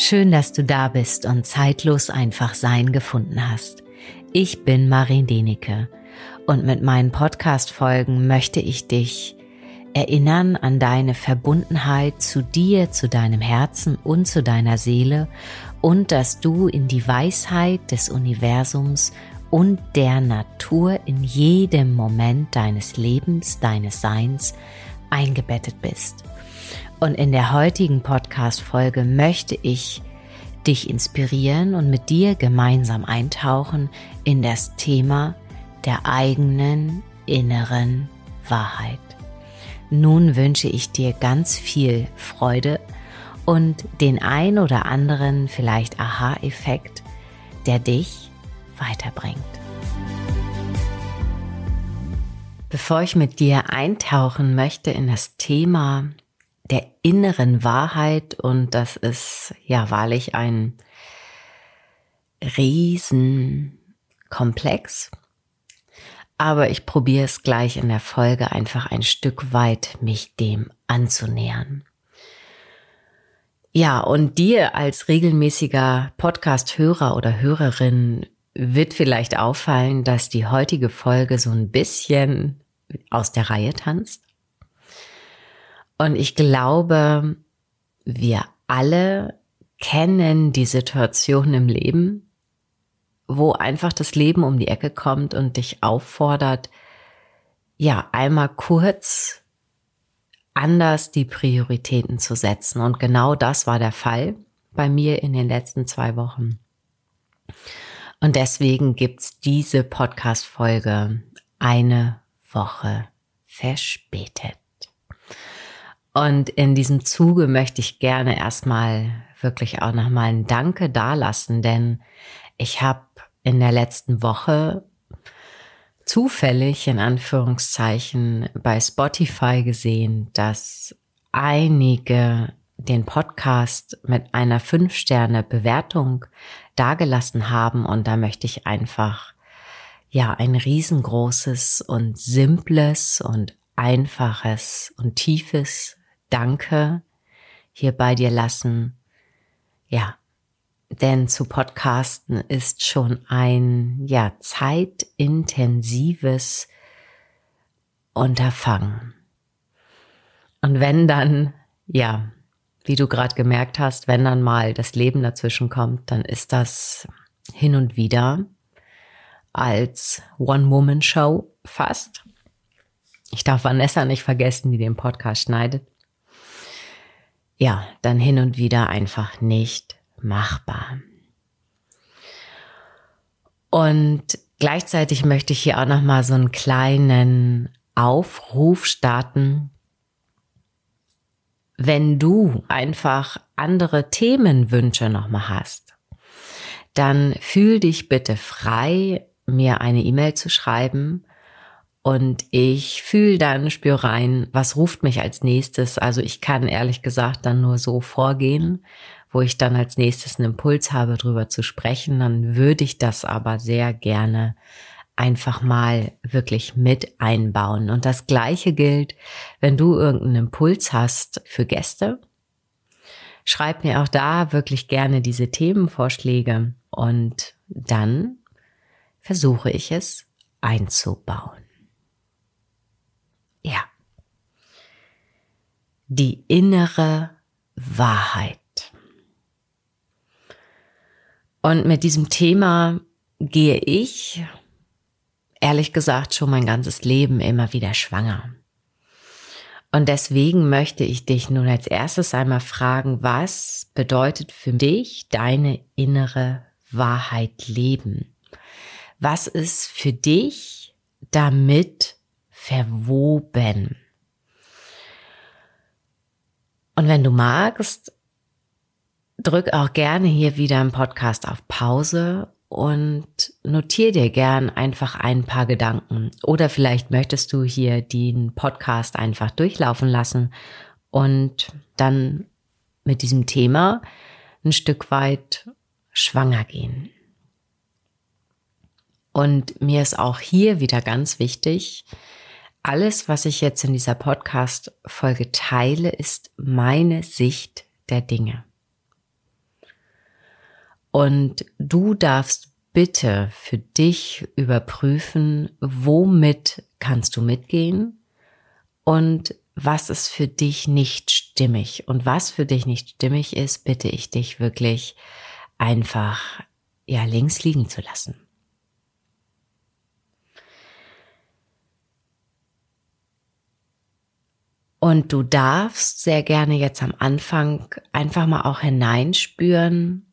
Schön, dass du da bist und zeitlos einfach sein gefunden hast. Ich bin Marin Denike und mit meinen Podcast-Folgen möchte ich dich erinnern an deine Verbundenheit zu dir, zu deinem Herzen und zu deiner Seele und dass du in die Weisheit des Universums und der Natur in jedem Moment deines Lebens, deines Seins eingebettet bist. Und in der heutigen Podcast-Folge möchte ich dich inspirieren und mit dir gemeinsam eintauchen in das Thema der eigenen inneren Wahrheit. Nun wünsche ich dir ganz viel Freude und den ein oder anderen vielleicht Aha-Effekt, der dich weiterbringt. Bevor ich mit dir eintauchen möchte in das Thema der inneren Wahrheit und das ist ja wahrlich ein Riesenkomplex. Aber ich probiere es gleich in der Folge einfach ein Stück weit mich dem anzunähern. Ja, und dir als regelmäßiger Podcast-Hörer oder Hörerin wird vielleicht auffallen, dass die heutige Folge so ein bisschen aus der Reihe tanzt. Und ich glaube, wir alle kennen die Situation im Leben, wo einfach das Leben um die Ecke kommt und dich auffordert, ja, einmal kurz anders die Prioritäten zu setzen. Und genau das war der Fall bei mir in den letzten zwei Wochen. Und deswegen gibt's diese Podcast-Folge eine Woche verspätet. Und in diesem Zuge möchte ich gerne erstmal wirklich auch nochmal ein Danke dalassen, denn ich habe in der letzten Woche zufällig in Anführungszeichen bei Spotify gesehen, dass einige den Podcast mit einer Fünf-Sterne-Bewertung dagelassen haben. Und da möchte ich einfach, ja, ein riesengroßes und simples und einfaches und tiefes Danke hier bei dir lassen. Ja, denn zu podcasten ist schon ein, ja, zeitintensives Unterfangen. Und wenn dann, ja, wie du gerade gemerkt hast, wenn dann mal das Leben dazwischen kommt, dann ist das hin und wieder als One-Woman-Show fast. Ich darf Vanessa nicht vergessen, die den Podcast schneidet ja, dann hin und wieder einfach nicht machbar. Und gleichzeitig möchte ich hier auch noch mal so einen kleinen Aufruf starten. Wenn du einfach andere Themenwünsche noch mal hast, dann fühl dich bitte frei, mir eine E-Mail zu schreiben und ich fühle dann, spüre rein, was ruft mich als nächstes. Also ich kann ehrlich gesagt dann nur so vorgehen, wo ich dann als nächstes einen Impuls habe, drüber zu sprechen. Dann würde ich das aber sehr gerne einfach mal wirklich mit einbauen. Und das Gleiche gilt, wenn du irgendeinen Impuls hast für Gäste. Schreib mir auch da wirklich gerne diese Themenvorschläge und dann versuche ich es einzubauen. Ja. Die innere Wahrheit. Und mit diesem Thema gehe ich, ehrlich gesagt, schon mein ganzes Leben immer wieder schwanger. Und deswegen möchte ich dich nun als erstes einmal fragen, was bedeutet für dich deine innere Wahrheit leben? Was ist für dich damit verwoben. Und wenn du magst, drück auch gerne hier wieder im Podcast auf Pause und notier dir gern einfach ein paar Gedanken. Oder vielleicht möchtest du hier den Podcast einfach durchlaufen lassen und dann mit diesem Thema ein Stück weit schwanger gehen. Und mir ist auch hier wieder ganz wichtig, alles, was ich jetzt in dieser Podcast-Folge teile, ist meine Sicht der Dinge. Und du darfst bitte für dich überprüfen, womit kannst du mitgehen und was ist für dich nicht stimmig. Und was für dich nicht stimmig ist, bitte ich dich wirklich einfach ja links liegen zu lassen. Und du darfst sehr gerne jetzt am Anfang einfach mal auch hineinspüren,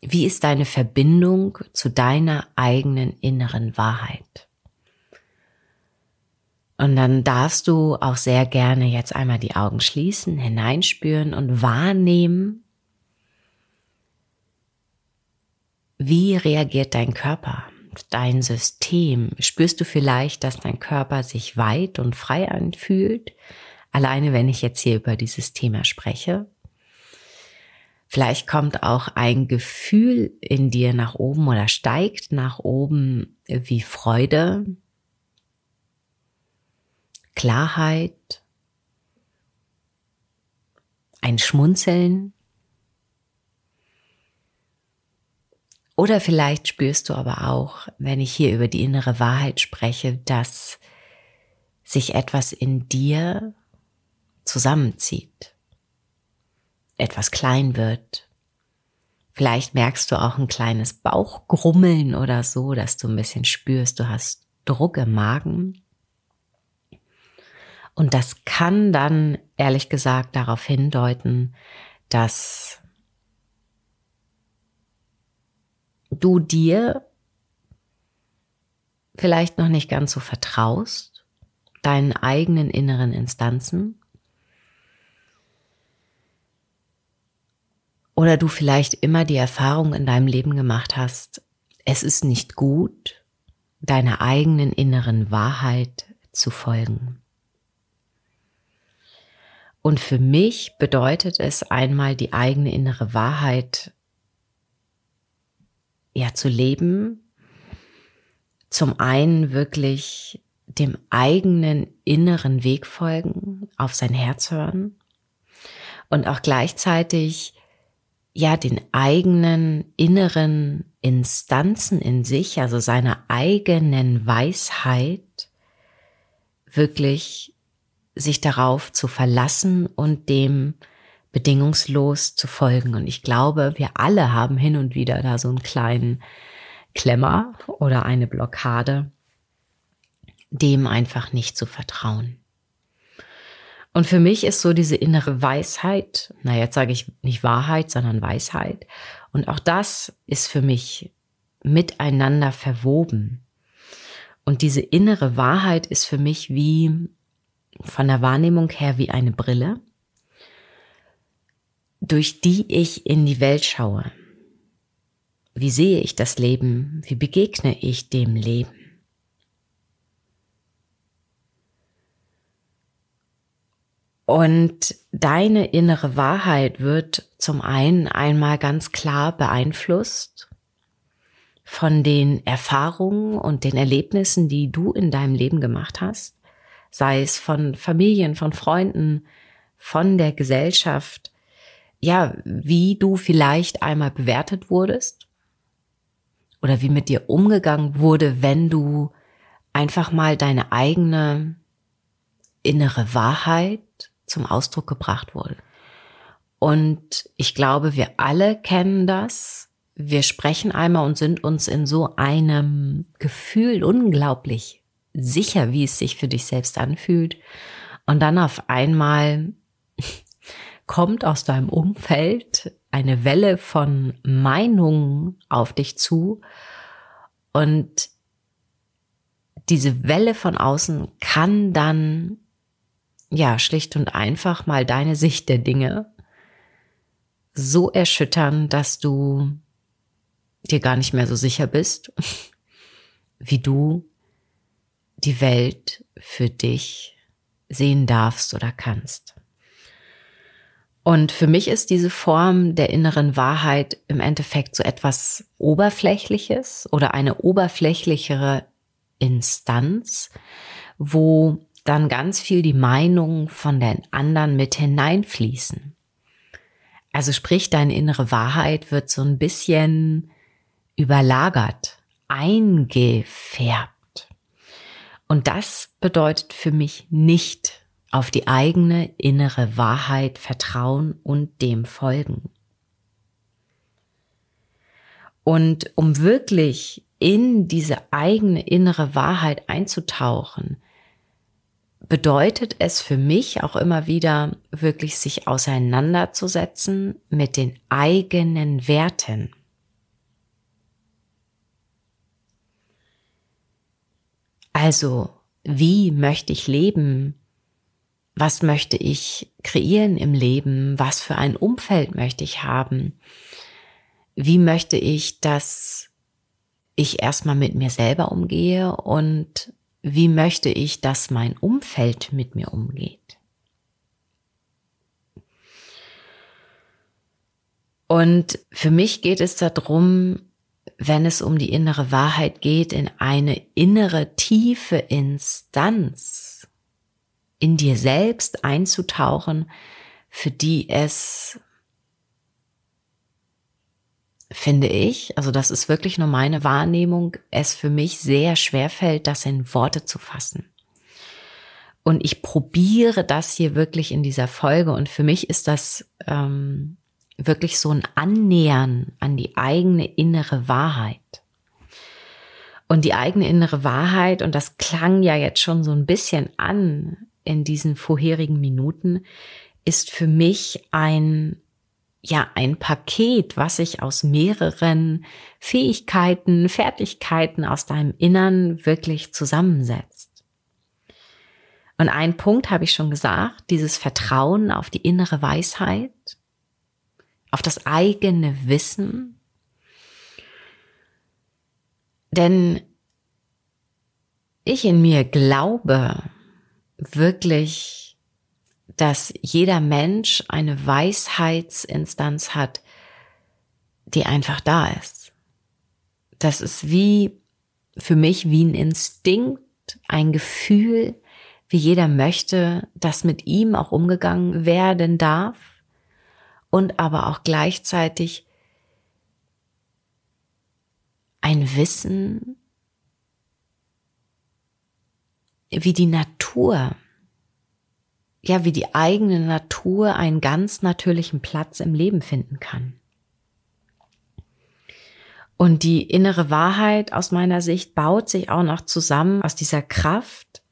wie ist deine Verbindung zu deiner eigenen inneren Wahrheit? Und dann darfst du auch sehr gerne jetzt einmal die Augen schließen, hineinspüren und wahrnehmen, wie reagiert dein Körper, dein System. Spürst du vielleicht, dass dein Körper sich weit und frei anfühlt? Alleine wenn ich jetzt hier über dieses Thema spreche. Vielleicht kommt auch ein Gefühl in dir nach oben oder steigt nach oben wie Freude, Klarheit, ein Schmunzeln. Oder vielleicht spürst du aber auch, wenn ich hier über die innere Wahrheit spreche, dass sich etwas in dir zusammenzieht etwas klein wird. Vielleicht merkst du auch ein kleines Bauchgrummeln oder so, dass du ein bisschen spürst, du hast Druck im Magen. Und das kann dann ehrlich gesagt darauf hindeuten, dass du dir vielleicht noch nicht ganz so vertraust, deinen eigenen inneren Instanzen Oder du vielleicht immer die Erfahrung in deinem Leben gemacht hast, es ist nicht gut, deiner eigenen inneren Wahrheit zu folgen. Und für mich bedeutet es einmal die eigene innere Wahrheit ja zu leben, zum einen wirklich dem eigenen inneren Weg folgen, auf sein Herz hören. Und auch gleichzeitig ja den eigenen inneren Instanzen in sich, also seiner eigenen Weisheit, wirklich sich darauf zu verlassen und dem bedingungslos zu folgen. Und ich glaube, wir alle haben hin und wieder da so einen kleinen Klemmer oder eine Blockade, dem einfach nicht zu vertrauen. Und für mich ist so diese innere Weisheit, na jetzt sage ich nicht Wahrheit, sondern Weisheit. Und auch das ist für mich miteinander verwoben. Und diese innere Wahrheit ist für mich wie von der Wahrnehmung her wie eine Brille, durch die ich in die Welt schaue. Wie sehe ich das Leben? Wie begegne ich dem Leben? Und deine innere Wahrheit wird zum einen einmal ganz klar beeinflusst von den Erfahrungen und den Erlebnissen, die du in deinem Leben gemacht hast, sei es von Familien, von Freunden, von der Gesellschaft, ja, wie du vielleicht einmal bewertet wurdest oder wie mit dir umgegangen wurde, wenn du einfach mal deine eigene innere Wahrheit zum Ausdruck gebracht wurde. Und ich glaube, wir alle kennen das. Wir sprechen einmal und sind uns in so einem Gefühl unglaublich sicher, wie es sich für dich selbst anfühlt. Und dann auf einmal kommt aus deinem Umfeld eine Welle von Meinungen auf dich zu und diese Welle von außen kann dann ja, schlicht und einfach mal deine Sicht der Dinge so erschüttern, dass du dir gar nicht mehr so sicher bist, wie du die Welt für dich sehen darfst oder kannst. Und für mich ist diese Form der inneren Wahrheit im Endeffekt so etwas Oberflächliches oder eine oberflächlichere Instanz, wo dann ganz viel die Meinung von den anderen mit hineinfließen. Also sprich, deine innere Wahrheit wird so ein bisschen überlagert, eingefärbt. Und das bedeutet für mich nicht auf die eigene innere Wahrheit vertrauen und dem folgen. Und um wirklich in diese eigene innere Wahrheit einzutauchen, bedeutet es für mich auch immer wieder wirklich sich auseinanderzusetzen mit den eigenen Werten. Also, wie möchte ich leben? Was möchte ich kreieren im Leben? Was für ein Umfeld möchte ich haben? Wie möchte ich, dass ich erstmal mit mir selber umgehe und wie möchte ich, dass mein Umfeld mit mir umgeht? Und für mich geht es darum, wenn es um die innere Wahrheit geht, in eine innere tiefe Instanz in dir selbst einzutauchen, für die es finde ich, also das ist wirklich nur meine Wahrnehmung, es für mich sehr schwer fällt, das in Worte zu fassen. Und ich probiere das hier wirklich in dieser Folge und für mich ist das ähm, wirklich so ein Annähern an die eigene innere Wahrheit. Und die eigene innere Wahrheit, und das klang ja jetzt schon so ein bisschen an in diesen vorherigen Minuten, ist für mich ein ja ein Paket, was sich aus mehreren Fähigkeiten, Fertigkeiten aus deinem Innern wirklich zusammensetzt. Und ein Punkt habe ich schon gesagt, dieses Vertrauen auf die innere Weisheit, auf das eigene Wissen. Denn ich in mir glaube wirklich dass jeder Mensch eine Weisheitsinstanz hat, die einfach da ist. Das ist wie für mich wie ein Instinkt, ein Gefühl, wie jeder möchte, dass mit ihm auch umgegangen werden darf und aber auch gleichzeitig ein Wissen, wie die Natur ja, wie die eigene Natur einen ganz natürlichen Platz im Leben finden kann. Und die innere Wahrheit aus meiner Sicht baut sich auch noch zusammen aus dieser Kraft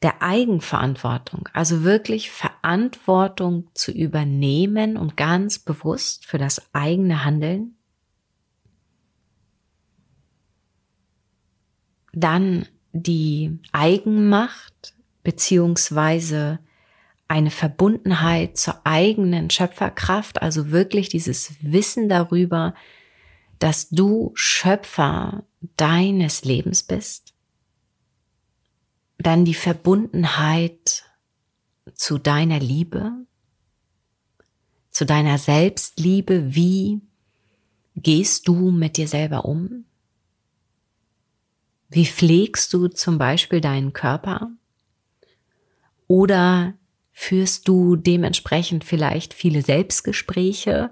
der Eigenverantwortung, also wirklich Verantwortung zu übernehmen und ganz bewusst für das eigene Handeln. Dann die Eigenmacht beziehungsweise eine Verbundenheit zur eigenen Schöpferkraft, also wirklich dieses Wissen darüber, dass du Schöpfer deines Lebens bist. Dann die Verbundenheit zu deiner Liebe, zu deiner Selbstliebe. Wie gehst du mit dir selber um? Wie pflegst du zum Beispiel deinen Körper? Oder führst du dementsprechend vielleicht viele Selbstgespräche,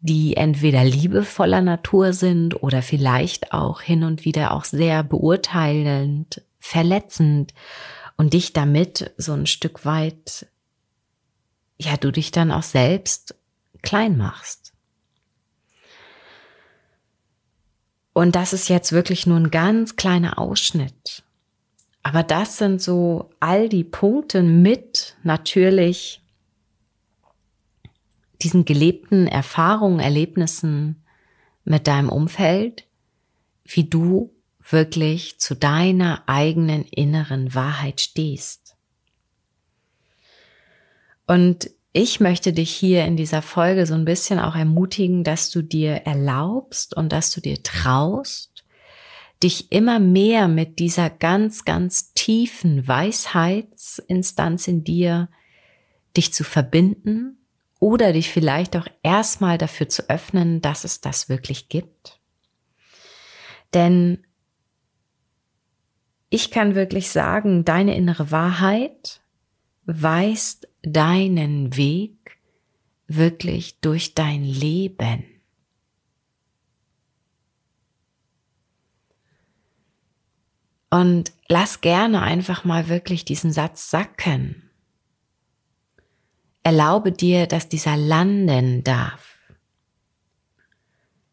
die entweder liebevoller Natur sind oder vielleicht auch hin und wieder auch sehr beurteilend, verletzend und dich damit so ein Stück weit, ja, du dich dann auch selbst klein machst. Und das ist jetzt wirklich nur ein ganz kleiner Ausschnitt aber das sind so all die Punkte mit natürlich diesen gelebten Erfahrungen, Erlebnissen mit deinem Umfeld, wie du wirklich zu deiner eigenen inneren Wahrheit stehst. Und ich möchte dich hier in dieser Folge so ein bisschen auch ermutigen, dass du dir erlaubst und dass du dir traust, dich immer mehr mit dieser ganz, ganz tiefen Weisheitsinstanz in dir, dich zu verbinden oder dich vielleicht auch erstmal dafür zu öffnen, dass es das wirklich gibt. Denn ich kann wirklich sagen, deine innere Wahrheit weist deinen Weg wirklich durch dein Leben. Und lass gerne einfach mal wirklich diesen Satz sacken. Erlaube dir, dass dieser landen darf.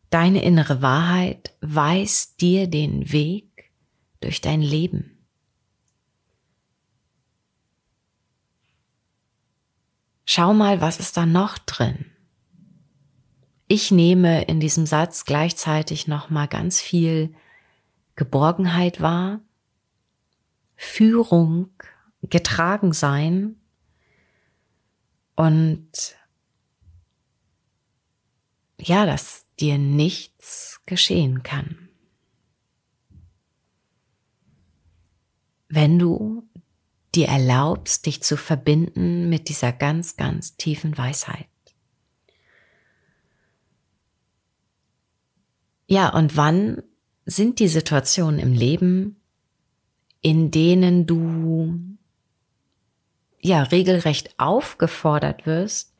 Deine innere Wahrheit weist dir den Weg durch dein Leben. Schau mal, was ist da noch drin? Ich nehme in diesem Satz gleichzeitig noch mal ganz viel Geborgenheit wahr, Führung, getragen sein und ja, dass dir nichts geschehen kann. Wenn du dir erlaubst, dich zu verbinden mit dieser ganz, ganz tiefen Weisheit. Ja, und wann sind die Situationen im Leben, in denen du ja regelrecht aufgefordert wirst,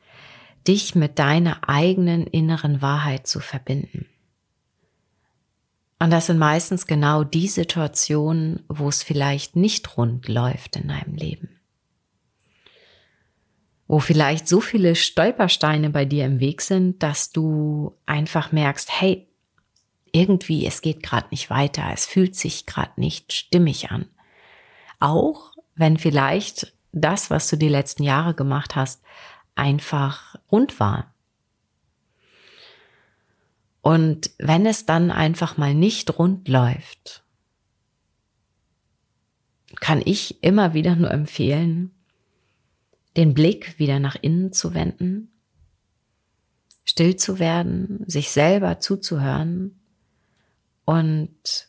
dich mit deiner eigenen inneren Wahrheit zu verbinden. Und das sind meistens genau die Situationen, wo es vielleicht nicht rund läuft in deinem Leben. Wo vielleicht so viele Stolpersteine bei dir im Weg sind, dass du einfach merkst, hey, irgendwie, es geht gerade nicht weiter, es fühlt sich gerade nicht stimmig an. Auch wenn vielleicht das, was du die letzten Jahre gemacht hast, einfach rund war. Und wenn es dann einfach mal nicht rund läuft, kann ich immer wieder nur empfehlen, den Blick wieder nach innen zu wenden, still zu werden, sich selber zuzuhören und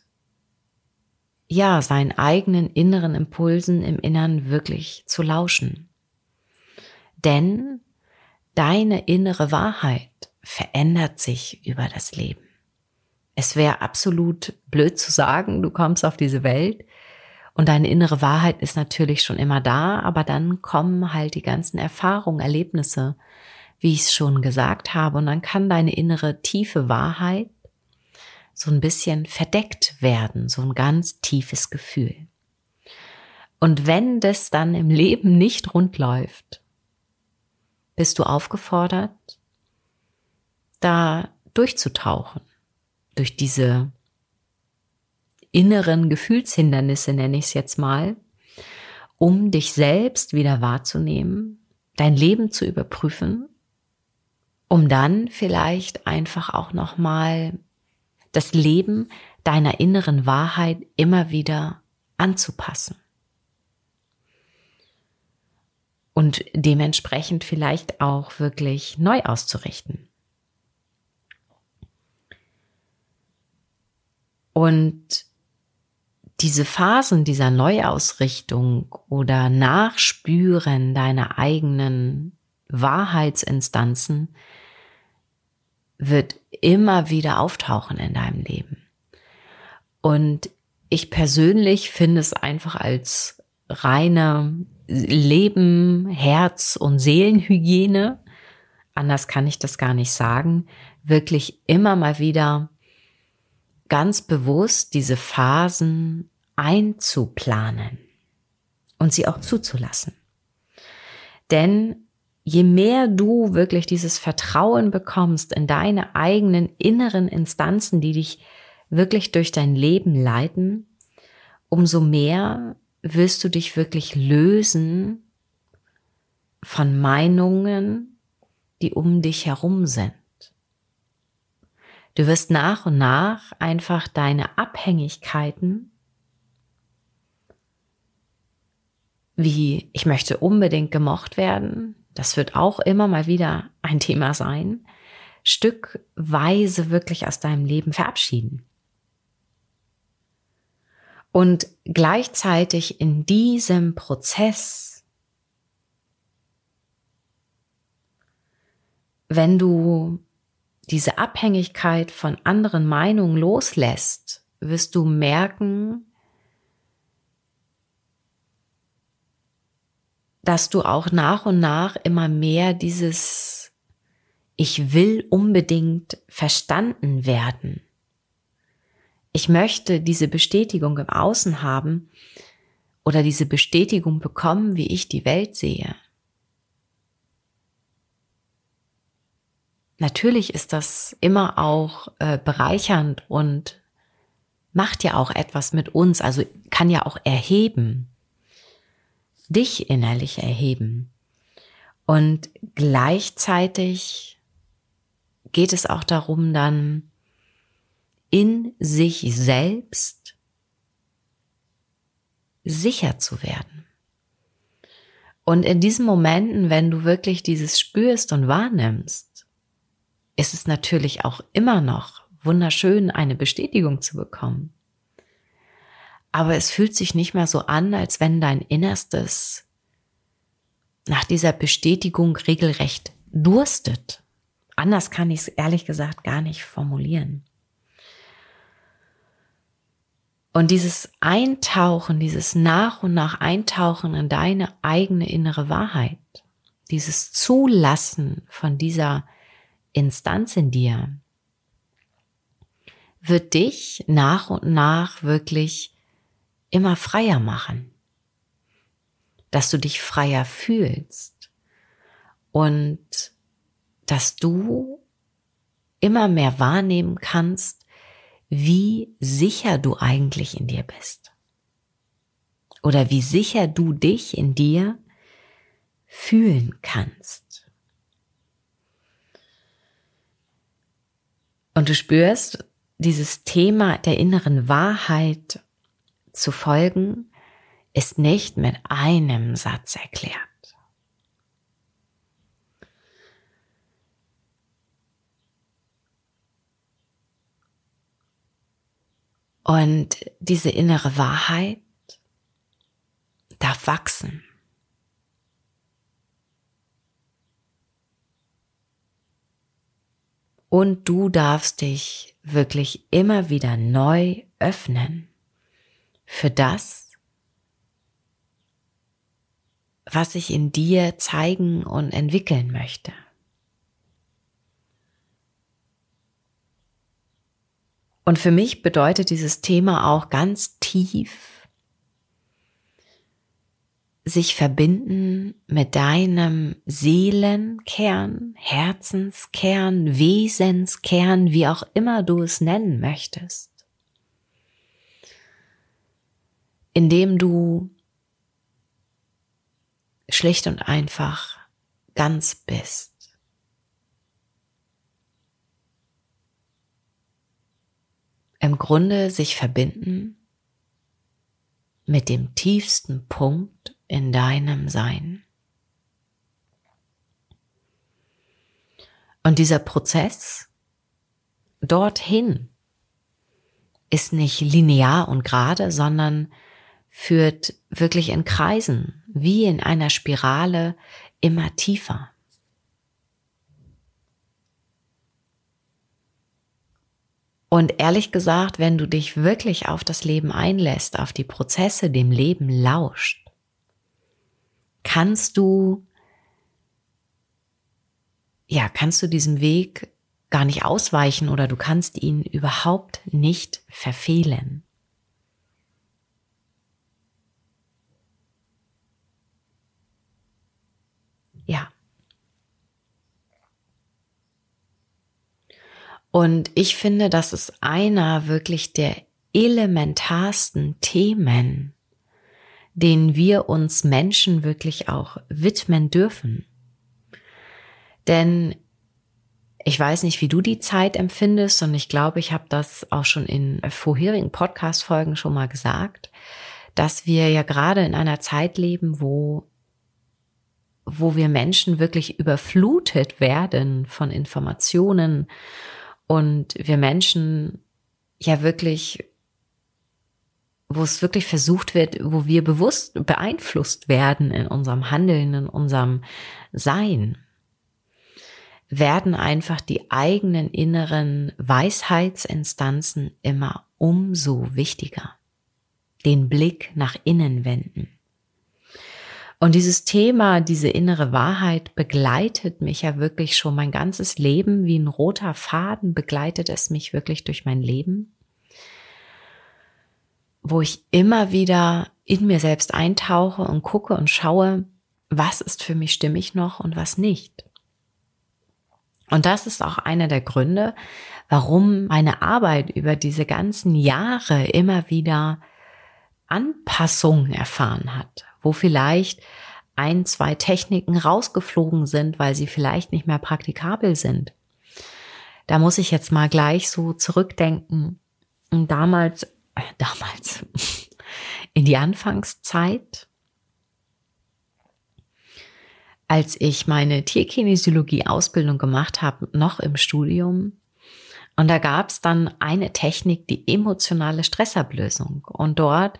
ja, seinen eigenen inneren Impulsen im Innern wirklich zu lauschen. Denn deine innere Wahrheit verändert sich über das Leben. Es wäre absolut blöd zu sagen, du kommst auf diese Welt und deine innere Wahrheit ist natürlich schon immer da, aber dann kommen halt die ganzen Erfahrungen, Erlebnisse, wie ich es schon gesagt habe, und dann kann deine innere tiefe Wahrheit so ein bisschen verdeckt werden, so ein ganz tiefes Gefühl. Und wenn das dann im Leben nicht rund läuft, bist du aufgefordert, da durchzutauchen, durch diese inneren Gefühlshindernisse nenne ich es jetzt mal, um dich selbst wieder wahrzunehmen, dein Leben zu überprüfen, um dann vielleicht einfach auch noch mal das Leben deiner inneren Wahrheit immer wieder anzupassen. Und dementsprechend vielleicht auch wirklich neu auszurichten. Und diese Phasen dieser Neuausrichtung oder Nachspüren deiner eigenen Wahrheitsinstanzen wird immer wieder auftauchen in deinem Leben. Und ich persönlich finde es einfach als reine Leben, Herz und Seelenhygiene, anders kann ich das gar nicht sagen, wirklich immer mal wieder ganz bewusst diese Phasen einzuplanen und sie auch zuzulassen. Denn je mehr du wirklich dieses Vertrauen bekommst in deine eigenen inneren Instanzen, die dich wirklich durch dein Leben leiten, umso mehr wirst du dich wirklich lösen von Meinungen, die um dich herum sind. Du wirst nach und nach einfach deine Abhängigkeiten wie ich möchte unbedingt gemocht werden, das wird auch immer mal wieder ein Thema sein, stückweise wirklich aus deinem Leben verabschieden. Und gleichzeitig in diesem Prozess, wenn du diese Abhängigkeit von anderen Meinungen loslässt, wirst du merken, dass du auch nach und nach immer mehr dieses ich will unbedingt verstanden werden. Ich möchte diese Bestätigung im Außen haben oder diese Bestätigung bekommen, wie ich die Welt sehe. Natürlich ist das immer auch äh, bereichernd und macht ja auch etwas mit uns, also kann ja auch erheben, dich innerlich erheben. Und gleichzeitig geht es auch darum, dann in sich selbst sicher zu werden. Und in diesen Momenten, wenn du wirklich dieses spürst und wahrnimmst, ist es natürlich auch immer noch wunderschön, eine Bestätigung zu bekommen. Aber es fühlt sich nicht mehr so an, als wenn dein Innerstes nach dieser Bestätigung regelrecht durstet. Anders kann ich es ehrlich gesagt gar nicht formulieren. Und dieses Eintauchen, dieses nach und nach Eintauchen in deine eigene innere Wahrheit, dieses Zulassen von dieser Instanz in dir, wird dich nach und nach wirklich immer freier machen dass du dich freier fühlst und dass du immer mehr wahrnehmen kannst, wie sicher du eigentlich in dir bist. Oder wie sicher du dich in dir fühlen kannst. Und du spürst, dieses Thema der inneren Wahrheit zu folgen, ist nicht mit einem Satz erklärt. Und diese innere Wahrheit darf wachsen. Und du darfst dich wirklich immer wieder neu öffnen für das, was ich in dir zeigen und entwickeln möchte. Und für mich bedeutet dieses Thema auch ganz tief sich verbinden mit deinem Seelenkern, Herzenskern, Wesenskern, wie auch immer du es nennen möchtest. Indem du schlicht und einfach ganz bist. Im Grunde sich verbinden mit dem tiefsten Punkt in deinem Sein. Und dieser Prozess dorthin ist nicht linear und gerade, sondern führt wirklich in Kreisen, wie in einer Spirale, immer tiefer. Und ehrlich gesagt, wenn du dich wirklich auf das Leben einlässt, auf die Prozesse, dem Leben lauscht, kannst du, ja, kannst du diesem Weg gar nicht ausweichen oder du kannst ihn überhaupt nicht verfehlen. Ja. Und ich finde, das ist einer wirklich der elementarsten Themen, denen wir uns Menschen wirklich auch widmen dürfen. Denn ich weiß nicht, wie du die Zeit empfindest und ich glaube, ich habe das auch schon in vorherigen Podcast-Folgen schon mal gesagt, dass wir ja gerade in einer Zeit leben, wo wo wir Menschen wirklich überflutet werden von Informationen und wir Menschen ja wirklich, wo es wirklich versucht wird, wo wir bewusst beeinflusst werden in unserem Handeln, in unserem Sein, werden einfach die eigenen inneren Weisheitsinstanzen immer umso wichtiger. Den Blick nach innen wenden Und dieses Thema, diese innere Wahrheit begleitet mich ja wirklich schon mein ganzes Leben. Wie ein roter Faden begleitet es mich wirklich durch mein Leben. Wo ich immer wieder in mir selbst eintauche und gucke und schaue, was ist für mich stimmig noch und was nicht. Und das ist auch einer der Gründe, warum meine Arbeit über diese ganzen Jahre immer wieder Anpassungen erfahren hat, wo vielleicht ein, zwei Techniken rausgeflogen sind, weil sie vielleicht nicht mehr praktikabel sind. Da muss ich jetzt mal gleich so zurückdenken. Damals, äh, damals, in die Anfangszeit, als ich meine Tierkinesiologie-Ausbildung gemacht habe, noch im Studium. Und da gab es dann eine Technik, die emotionale Stressablösung. Und dort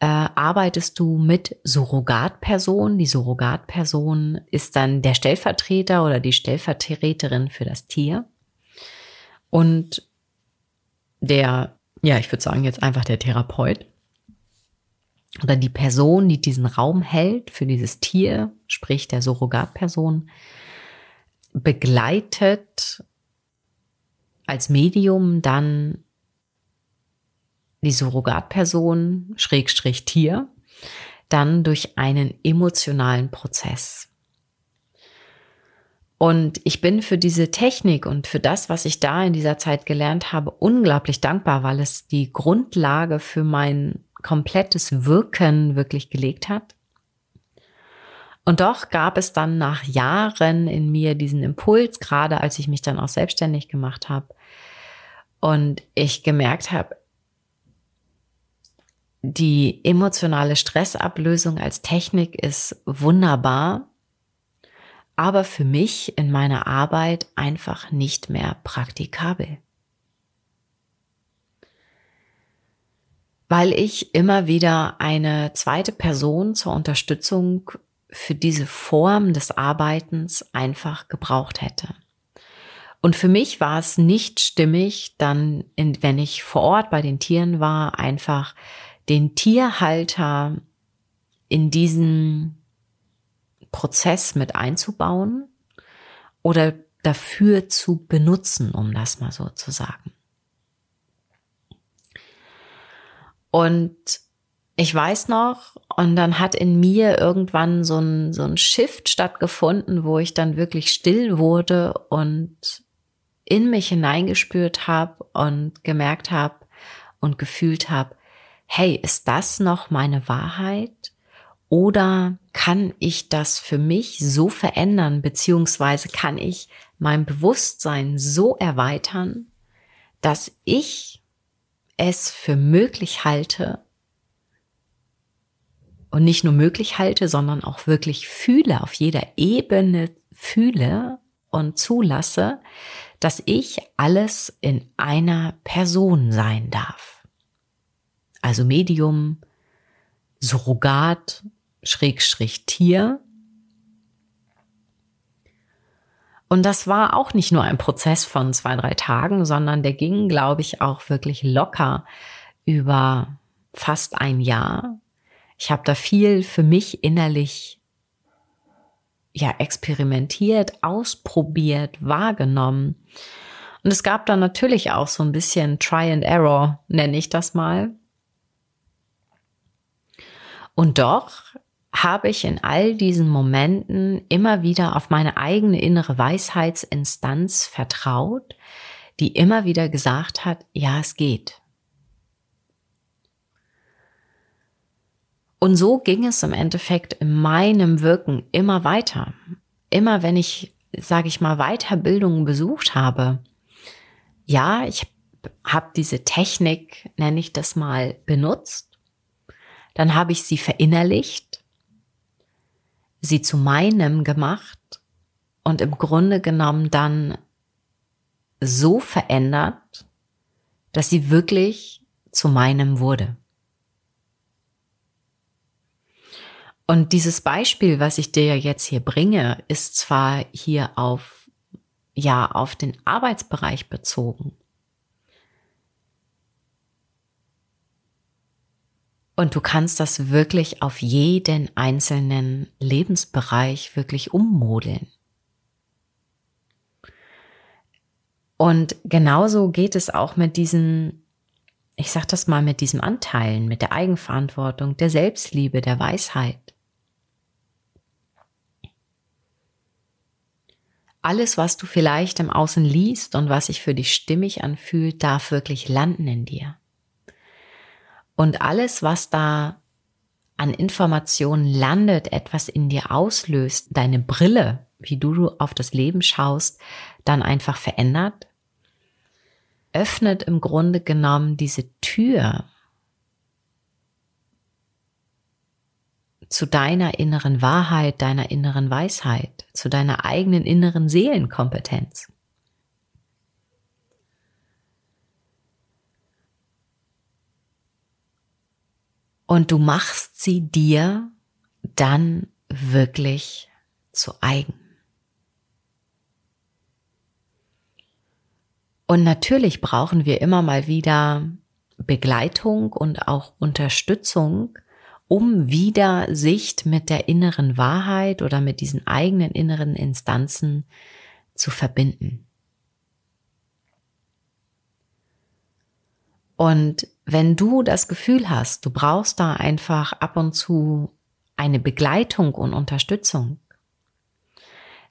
äh, arbeitest du mit Surrogatpersonen. Die Surrogatperson ist dann der Stellvertreter oder die Stellvertreterin für das Tier. Und der, ja, ich würde sagen jetzt einfach der Therapeut oder die Person, die diesen Raum hält für dieses Tier, sprich der Surrogatperson, begleitet als Medium dann die Surrogatperson, Schrägstrich Tier, dann durch einen emotionalen Prozess. Und ich bin für diese Technik und für das, was ich da in dieser Zeit gelernt habe, unglaublich dankbar, weil es die Grundlage für mein komplettes Wirken wirklich gelegt hat. Und doch gab es dann nach Jahren in mir diesen Impuls, gerade als ich mich dann auch selbstständig gemacht habe und ich gemerkt habe, die emotionale Stressablösung als Technik ist wunderbar, aber für mich in meiner Arbeit einfach nicht mehr praktikabel. Weil ich immer wieder eine zweite Person zur Unterstützung für diese Form des Arbeitens einfach gebraucht hätte. Und für mich war es nicht stimmig, dann, in, wenn ich vor Ort bei den Tieren war, einfach den Tierhalter in diesen Prozess mit einzubauen oder dafür zu benutzen, um das mal so zu sagen. Und ich weiß noch, und dann hat in mir irgendwann so ein, so ein Shift stattgefunden, wo ich dann wirklich still wurde und in mich hineingespürt habe und gemerkt habe und gefühlt habe, hey, ist das noch meine Wahrheit? Oder kann ich das für mich so verändern, beziehungsweise kann ich mein Bewusstsein so erweitern, dass ich es für möglich halte und nicht nur möglich halte, sondern auch wirklich fühle, auf jeder Ebene fühle und zulasse, dass ich alles in einer Person sein darf. Also Medium, Surrogat, Schrägstrich Tier. Und das war auch nicht nur ein Prozess von zwei, drei Tagen, sondern der ging, glaube ich, auch wirklich locker über fast ein Jahr. Ich habe da viel für mich innerlich ja experimentiert, ausprobiert, wahrgenommen. Und es gab da natürlich auch so ein bisschen Try and Error, nenne ich das mal. Und doch habe ich in all diesen Momenten immer wieder auf meine eigene innere Weisheitsinstanz vertraut, die immer wieder gesagt hat, ja, es geht. Und so ging es im Endeffekt in meinem Wirken immer weiter. Immer wenn ich, sage ich mal, Weiterbildungen besucht habe. Ja, ich habe diese Technik, nenne ich das mal, benutzt dann habe ich sie verinnerlicht, sie zu meinem gemacht und im Grunde genommen dann so verändert, dass sie wirklich zu meinem wurde. Und dieses Beispiel, was ich dir jetzt hier bringe, ist zwar hier auf, ja, auf den Arbeitsbereich bezogen. Und du kannst das wirklich auf jeden einzelnen Lebensbereich wirklich ummodeln. Und genauso geht es auch mit diesen, ich sag das mal, mit diesen Anteilen, mit der Eigenverantwortung, der Selbstliebe, der Weisheit. Alles, was du vielleicht im Außen liest und was sich für dich stimmig anfühlt, darf wirklich landen in dir. Und alles, was da an Informationen landet, etwas in dir auslöst, deine Brille, wie du auf das Leben schaust, dann einfach verändert, öffnet im Grunde genommen diese Tür zu deiner inneren Wahrheit, deiner inneren Weisheit, zu deiner eigenen inneren Seelenkompetenz. Und du machst sie dir dann wirklich zu eigen. Und natürlich brauchen wir immer mal wieder Begleitung und auch Unterstützung, um wieder Sicht mit der inneren Wahrheit oder mit diesen eigenen inneren Instanzen zu verbinden. Und wenn du das Gefühl hast, du brauchst da einfach ab und zu eine Begleitung und Unterstützung,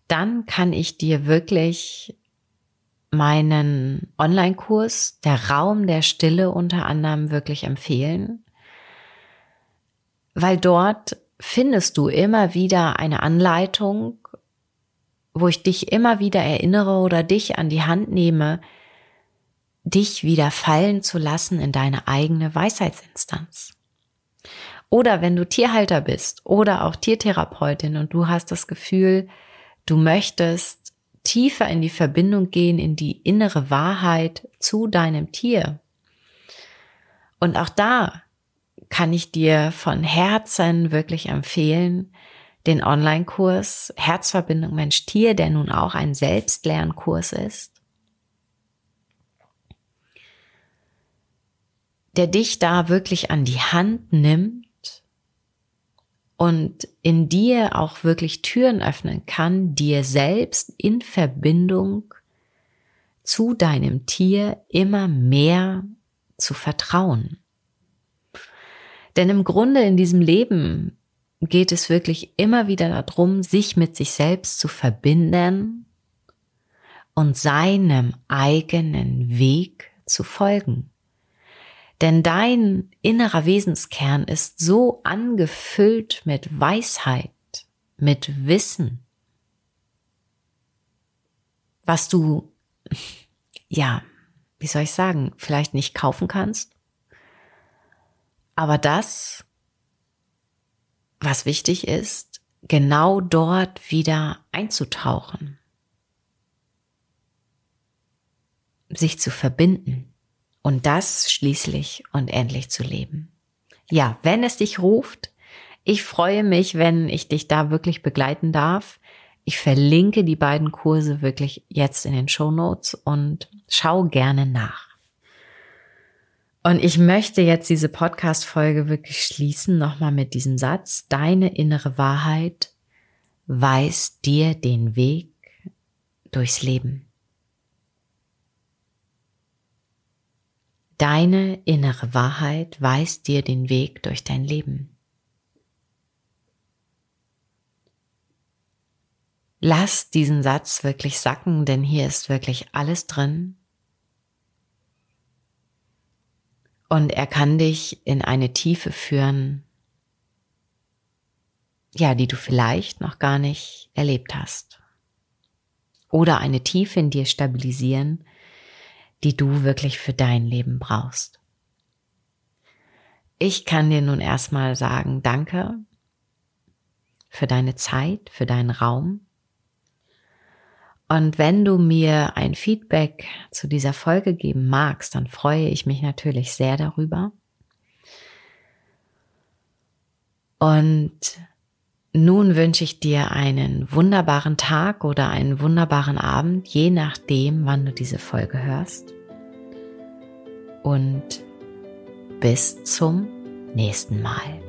dann kann ich dir wirklich meinen Online-Kurs, der Raum der Stille unter anderem wirklich empfehlen, weil dort findest du immer wieder eine Anleitung, wo ich dich immer wieder erinnere oder dich an die Hand nehme, dich wieder fallen zu lassen in deine eigene Weisheitsinstanz. Oder wenn du Tierhalter bist oder auch Tiertherapeutin und du hast das Gefühl, du möchtest tiefer in die Verbindung gehen, in die innere Wahrheit zu deinem Tier. Und auch da kann ich dir von Herzen wirklich empfehlen, den Online-Kurs Herzverbindung Mensch-Tier, der nun auch ein Selbstlernkurs ist. Der dich da wirklich an die Hand nimmt und in dir auch wirklich Türen öffnen kann, dir selbst in Verbindung zu deinem Tier immer mehr zu vertrauen. Denn im Grunde in diesem Leben geht es wirklich immer wieder darum, sich mit sich selbst zu verbinden und seinem eigenen Weg zu folgen. Denn dein innerer Wesenskern ist so angefüllt mit Weisheit, mit Wissen, was du, ja, wie soll ich sagen, vielleicht nicht kaufen kannst. Aber das, was wichtig ist, genau dort wieder einzutauchen, sich zu verbinden und das schließlich und endlich zu leben. Ja, wenn es dich ruft, ich freue mich, wenn ich dich da wirklich begleiten darf. Ich verlinke die beiden Kurse wirklich jetzt in den Show Notes und schau gerne nach. Und ich möchte jetzt diese Podcast-Folge wirklich schließen, nochmal mit diesem Satz. Deine innere Wahrheit weist dir den Weg durchs Leben. Deine innere Wahrheit weist dir den Weg durch dein Leben. Lass diesen Satz wirklich sacken, denn hier ist wirklich alles drin. Und er kann dich in eine Tiefe führen, ja, die du vielleicht noch gar nicht erlebt hast. Oder eine Tiefe in dir stabilisieren, die du wirklich für dein Leben brauchst. Ich kann dir nun erstmal sagen, danke für deine Zeit, für deinen Raum. Und wenn du mir ein Feedback zu dieser Folge geben magst, dann freue ich mich natürlich sehr darüber. Und nun wünsche ich dir einen wunderbaren Tag oder einen wunderbaren Abend, je nachdem, wann du diese Folge hörst. Und bis zum nächsten Mal.